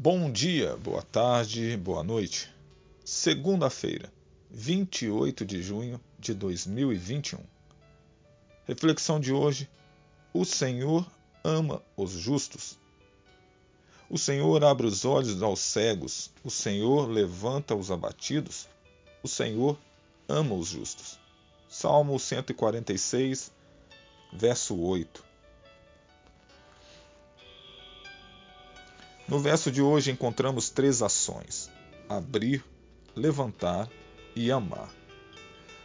Bom dia, boa tarde, boa noite. Segunda-feira, 28 de junho de 2021. Reflexão de hoje: O Senhor ama os justos. O Senhor abre os olhos aos cegos, o Senhor levanta os abatidos, o Senhor ama os justos. Salmo 146, verso 8. No verso de hoje encontramos três ações: abrir, levantar e amar.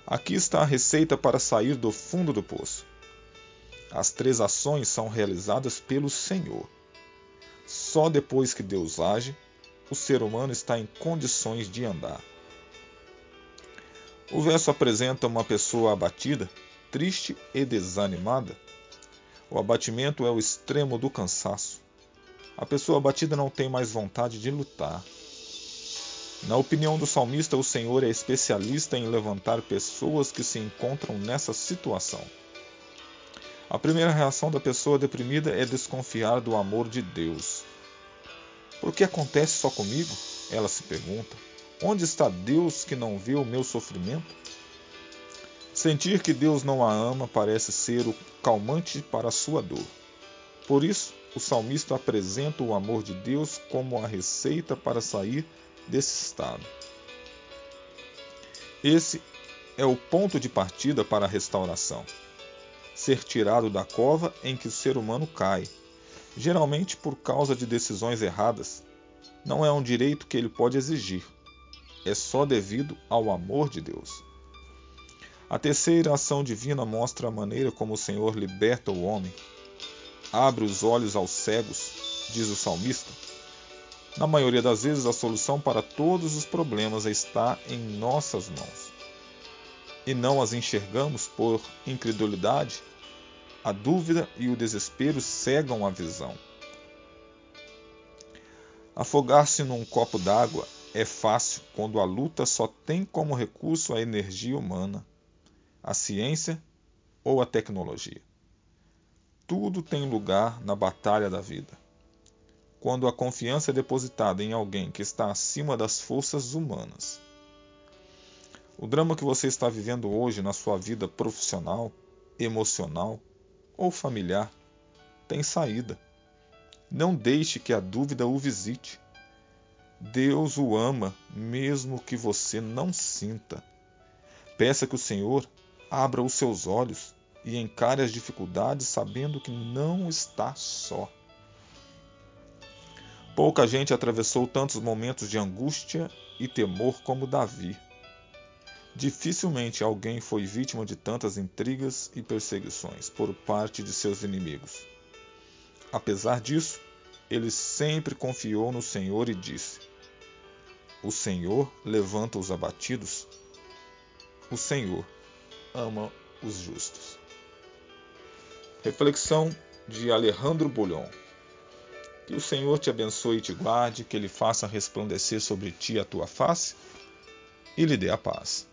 Aqui está a receita para sair do fundo do poço. As três ações são realizadas pelo Senhor. Só depois que Deus age, o ser humano está em condições de andar. O verso apresenta uma pessoa abatida, triste e desanimada. O abatimento é o extremo do cansaço. A pessoa abatida não tem mais vontade de lutar. Na opinião do salmista, o Senhor é especialista em levantar pessoas que se encontram nessa situação. A primeira reação da pessoa deprimida é desconfiar do amor de Deus. Por que acontece só comigo? Ela se pergunta. Onde está Deus que não vê o meu sofrimento? Sentir que Deus não a ama parece ser o calmante para a sua dor. Por isso, o salmista apresenta o amor de Deus como a receita para sair desse estado. Esse é o ponto de partida para a restauração. Ser tirado da cova em que o ser humano cai, geralmente por causa de decisões erradas, não é um direito que ele pode exigir. É só devido ao amor de Deus. A terceira ação divina mostra a maneira como o Senhor liberta o homem abre os olhos aos cegos, diz o salmista. Na maioria das vezes, a solução para todos os problemas está em nossas mãos. E não as enxergamos por incredulidade, a dúvida e o desespero cegam a visão. Afogar-se num copo d'água é fácil quando a luta só tem como recurso a energia humana, a ciência ou a tecnologia. Tudo tem lugar na batalha da vida. Quando a confiança é depositada em alguém que está acima das forças humanas. O drama que você está vivendo hoje na sua vida profissional, emocional ou familiar tem saída. Não deixe que a dúvida o visite. Deus o ama, mesmo que você não sinta. Peça que o Senhor abra os seus olhos e encare as dificuldades sabendo que não está só. Pouca gente atravessou tantos momentos de angústia e temor como Davi. Dificilmente alguém foi vítima de tantas intrigas e perseguições por parte de seus inimigos. Apesar disso, ele sempre confiou no Senhor e disse: O Senhor levanta os abatidos, o Senhor ama os justos. Reflexão de Alejandro Bulhon. Que o Senhor te abençoe e te guarde, que Ele faça resplandecer sobre ti a tua face e lhe dê a paz.